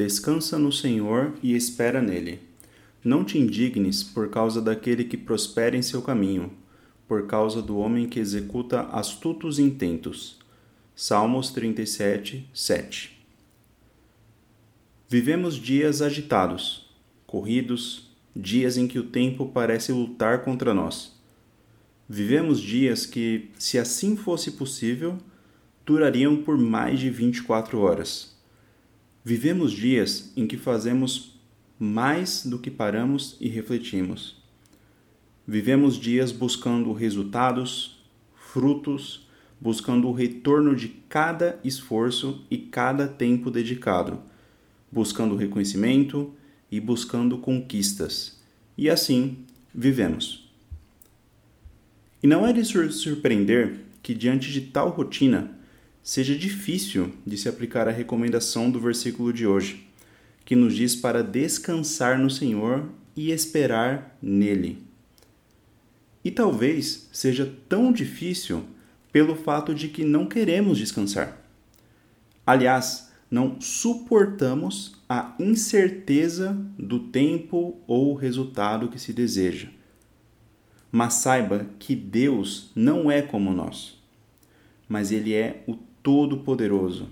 Descansa no Senhor e espera nele. Não te indignes por causa daquele que prospera em seu caminho, por causa do homem que executa astutos intentos. Salmos 37, 7 Vivemos dias agitados, corridos, dias em que o tempo parece lutar contra nós. Vivemos dias que, se assim fosse possível, durariam por mais de 24 horas. Vivemos dias em que fazemos mais do que paramos e refletimos. Vivemos dias buscando resultados, frutos, buscando o retorno de cada esforço e cada tempo dedicado, buscando reconhecimento e buscando conquistas. E assim vivemos. E não é de surpreender que, diante de tal rotina, seja difícil de se aplicar a recomendação do versículo de hoje, que nos diz para descansar no Senhor e esperar nele. E talvez seja tão difícil pelo fato de que não queremos descansar. Aliás, não suportamos a incerteza do tempo ou resultado que se deseja. Mas saiba que Deus não é como nós, mas Ele é o Todo-Poderoso.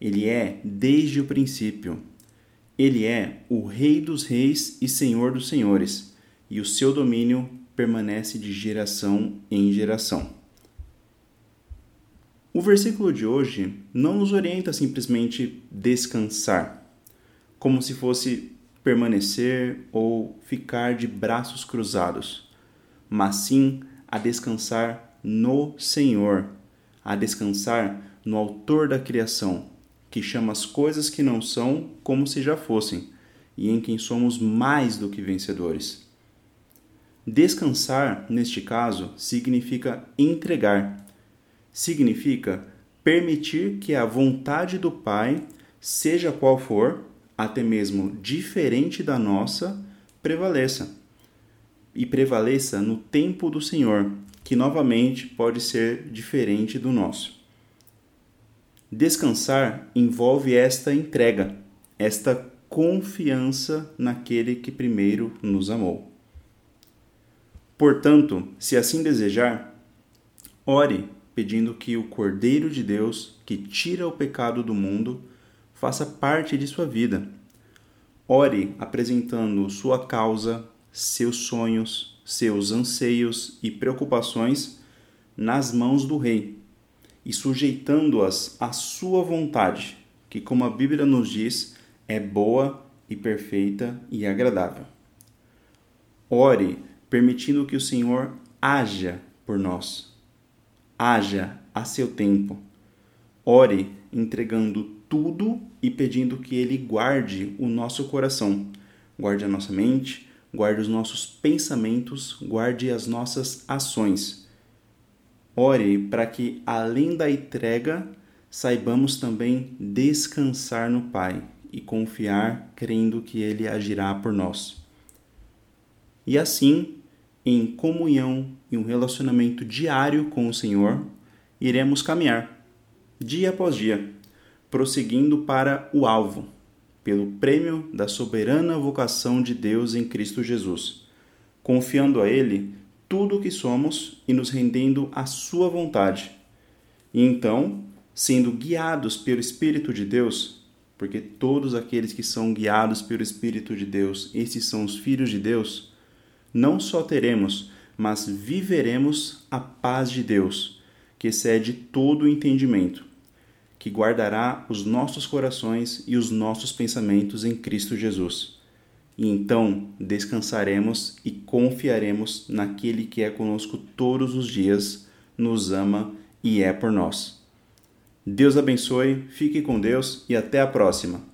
Ele é desde o princípio. Ele é o Rei dos Reis e Senhor dos Senhores, e o seu domínio permanece de geração em geração. O versículo de hoje não nos orienta a simplesmente descansar, como se fosse permanecer ou ficar de braços cruzados, mas sim a descansar no Senhor, a descansar no Autor da criação, que chama as coisas que não são como se já fossem, e em quem somos mais do que vencedores. Descansar, neste caso, significa entregar. Significa permitir que a vontade do Pai, seja qual for, até mesmo diferente da nossa, prevaleça. E prevaleça no tempo do Senhor, que novamente pode ser diferente do nosso. Descansar envolve esta entrega, esta confiança naquele que primeiro nos amou. Portanto, se assim desejar, ore pedindo que o Cordeiro de Deus, que tira o pecado do mundo, faça parte de sua vida. Ore apresentando sua causa, seus sonhos, seus anseios e preocupações nas mãos do Rei e sujeitando-as à sua vontade, que, como a Bíblia nos diz, é boa e perfeita e agradável. Ore permitindo que o Senhor haja por nós. Haja a seu tempo. Ore entregando tudo e pedindo que Ele guarde o nosso coração, guarde a nossa mente, guarde os nossos pensamentos, guarde as nossas ações Ore para que, além da entrega, saibamos também descansar no Pai e confiar crendo que Ele agirá por nós. E assim, em comunhão e um relacionamento diário com o Senhor, iremos caminhar, dia após dia, prosseguindo para o alvo, pelo prêmio da soberana vocação de Deus em Cristo Jesus, confiando a Ele tudo o que somos e nos rendendo à Sua vontade. E então, sendo guiados pelo Espírito de Deus, porque todos aqueles que são guiados pelo Espírito de Deus, esses são os filhos de Deus, não só teremos, mas viveremos a paz de Deus, que excede todo o entendimento, que guardará os nossos corações e os nossos pensamentos em Cristo Jesus e então descansaremos e confiaremos naquele que é conosco todos os dias, nos ama e é por nós. Deus abençoe, fique com Deus e até a próxima.